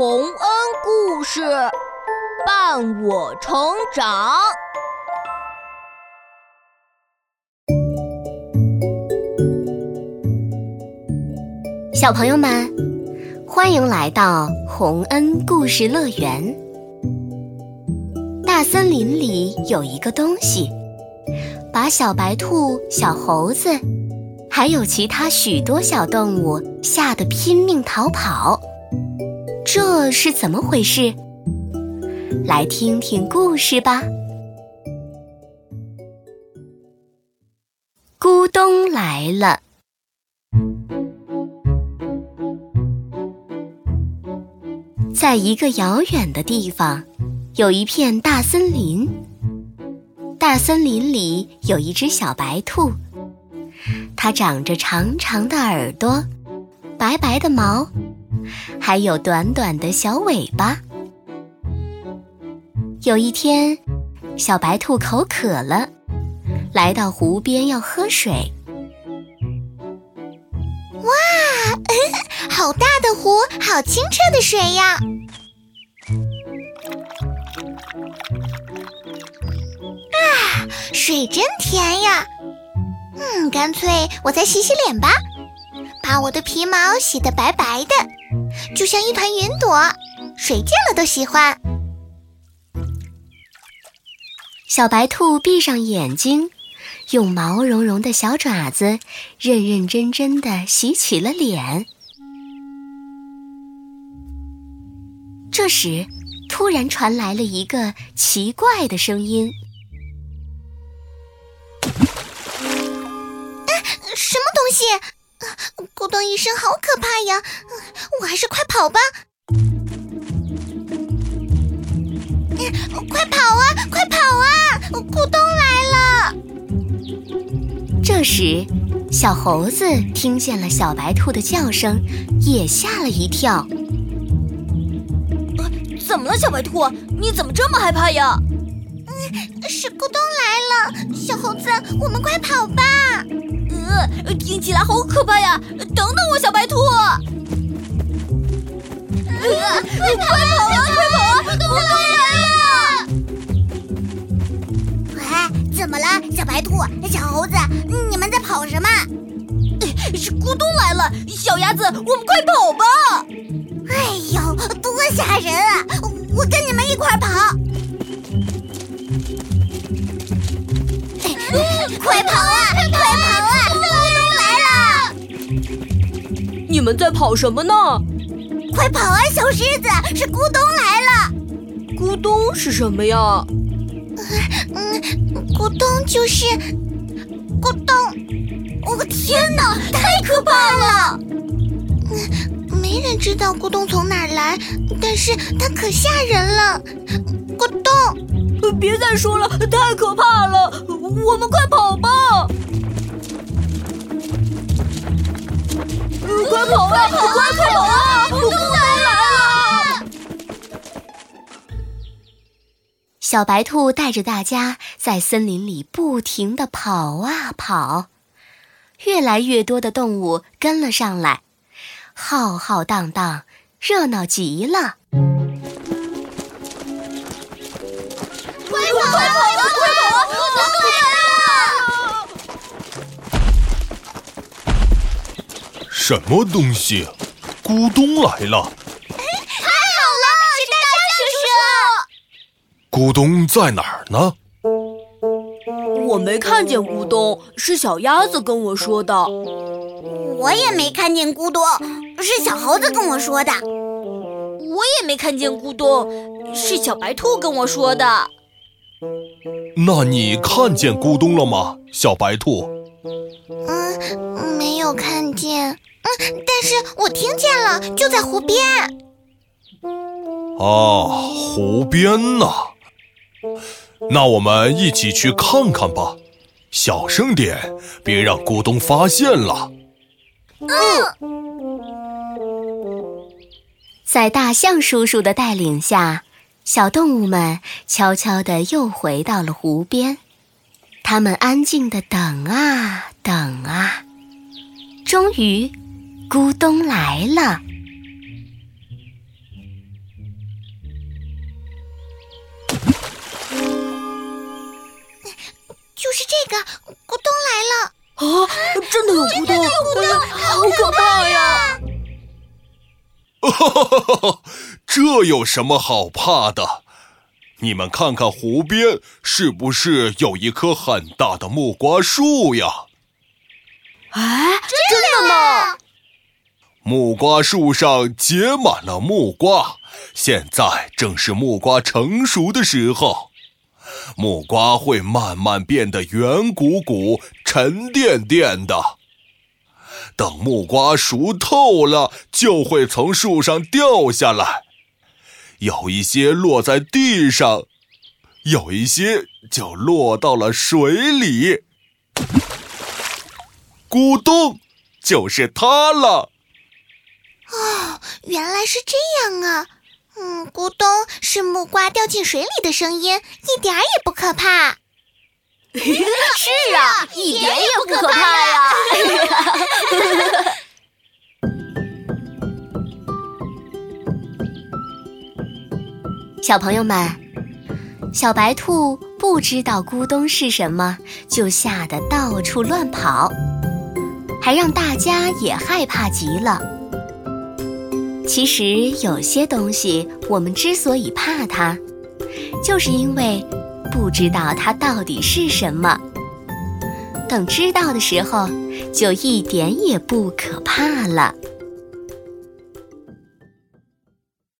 洪恩故事伴我成长。小朋友们，欢迎来到洪恩故事乐园。大森林里有一个东西，把小白兔、小猴子，还有其他许多小动物吓得拼命逃跑。这是怎么回事？来听听故事吧。咕咚来了。在一个遥远的地方，有一片大森林。大森林里有一只小白兔，它长着长长的耳朵，白白的毛，还有短短的小尾巴。有一天，小白兔口渴了，来到湖边要喝水。哇，好大的湖，好清澈的水呀！啊，水真甜呀！嗯，干脆我再洗洗脸吧，把我的皮毛洗得白白的，就像一团云朵，谁见了都喜欢。小白兔闭上眼睛。用毛茸茸的小爪子，认认真真的洗起了脸。这时，突然传来了一个奇怪的声音：“什么东西？咕咚一声，好可怕呀！我还是快跑吧！快跑啊，快跑啊！咕咚来了！”这时，小猴子听见了小白兔的叫声，也吓了一跳。怎么了，小白兔？你怎么这么害怕呀？嗯，是咕咚来了，小猴子，我们快跑吧！呃，听起来好可怕呀！等等我，小白兔！快跑啊，快跑啊！咕咚来了！喂，怎么了，小白兔、小猴子？你们在跑什么？是咕咚来了，小鸭子，我们快跑吧！哎呦，多吓人啊！我跟你们一块跑。你们在跑什么呢？快跑啊，小狮子！是咕咚来了。咕咚是什么呀？嗯，咕咚就是咕咚。我天哪，太可怕了！嗯，没人知道咕咚从哪儿来，但是它可吓人了。咕咚，别再说了，太可怕了！我们快跑吧！快跑啊！快跑啊！咕咚来了！小白兔带着大家在森林里不停地跑啊跑。越来越多的动物跟了上来，浩浩荡荡，热闹极了。什么东西？咕咚来了！太好了，是大象叔叔。咕咚在哪儿呢？我没看见咕咚，是小鸭子跟我说的。我也没看见咕咚，是小猴子跟我说的。我也没看见咕咚，是小白兔跟我说的。那你看见咕咚了吗，小白兔？嗯，没有看见。嗯，但是我听见了，就在湖边。啊，湖边呢？那我们一起去看看吧，小声点，别让咕咚发现了。嗯，在大象叔叔的带领下，小动物们悄悄地又回到了湖边。它们安静地等啊等啊，终于，咕咚来了！就是这个，咕咚来了！啊，真的有咕咚！咕咚，好可怕呀！哈哈哈哈哈，这有什么好怕的？你们看看湖边是不是有一棵很大的木瓜树呀？哎，真的吗？木瓜树上结满了木瓜，现在正是木瓜成熟的时候。木瓜会慢慢变得圆鼓鼓、沉甸甸的。等木瓜熟透了，就会从树上掉下来。有一些落在地上，有一些就落到了水里。咕咚，就是它了。哦，原来是这样啊！嗯，咕咚是木瓜掉进水里的声音，一点儿也不可怕。是啊，一点也不可怕呀！小朋友们，小白兔不知道咕咚是什么，就吓得到处乱跑，还让大家也害怕极了。其实有些东西，我们之所以怕它，就是因为。不知道它到底是什么，等知道的时候，就一点也不可怕了。